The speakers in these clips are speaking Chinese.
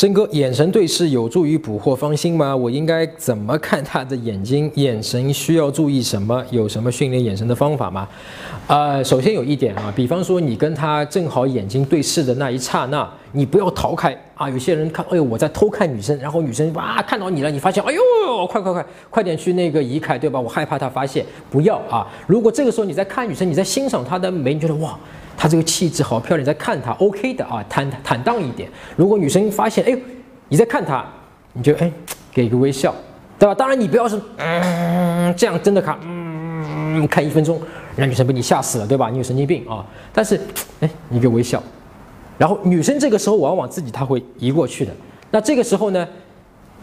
真哥，眼神对视有助于捕获芳心吗？我应该怎么看他的眼睛？眼神需要注意什么？有什么训练眼神的方法吗？呃，首先有一点啊，比方说你跟他正好眼睛对视的那一刹那，你不要逃开啊。有些人看，哎呦，我在偷看女生，然后女生哇看到你了，你发现，哎呦，快快快，快点去那个移开，对吧？我害怕她发现，不要啊。如果这个时候你在看女生，你在欣赏她的美，你觉得哇。她这个气质好漂亮，你在看她，OK 的啊，坦坦荡一点。如果女生发现，哎，你在看她，你就哎，给个微笑，对吧？当然你不要是嗯这样真的看，嗯看一分钟，让女生被你吓死了，对吧？你有神经病啊！但是哎，你给微笑，然后女生这个时候往往自己她会移过去的。那这个时候呢，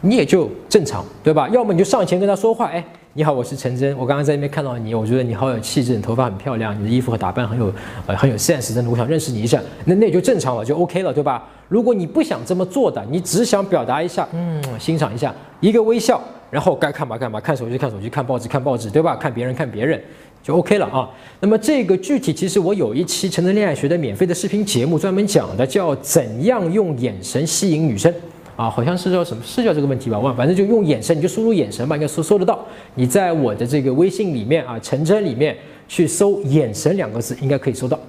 你也就正常，对吧？要么你就上前跟他说话，哎。你好，我是陈真。我刚刚在那边看到你，我觉得你好有气质，你头发很漂亮，你的衣服和打扮很有呃很有 sense，真的，我想认识你一下。那那也就正常了，就 OK 了，对吧？如果你不想这么做的，你只想表达一下，嗯，欣赏一下，一个微笑，然后该干嘛干嘛，看手机看手机，看报纸看报纸，对吧？看别人看别人，就 OK 了啊。那么这个具体其实我有一期陈真恋爱学的免费的视频节目，专门讲的叫怎样用眼神吸引女生。啊，好像是叫什么？是叫这个问题吧？忘，反正就用眼神，你就输入眼神吧，应该搜搜得到。你在我的这个微信里面啊，陈真里面去搜“眼神”两个字，应该可以搜到。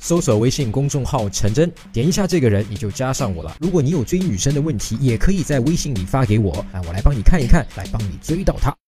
搜索微信公众号陈真，点一下这个人，你就加上我了。如果你有追女生的问题，也可以在微信里发给我，啊，我来帮你看一看，来帮你追到她。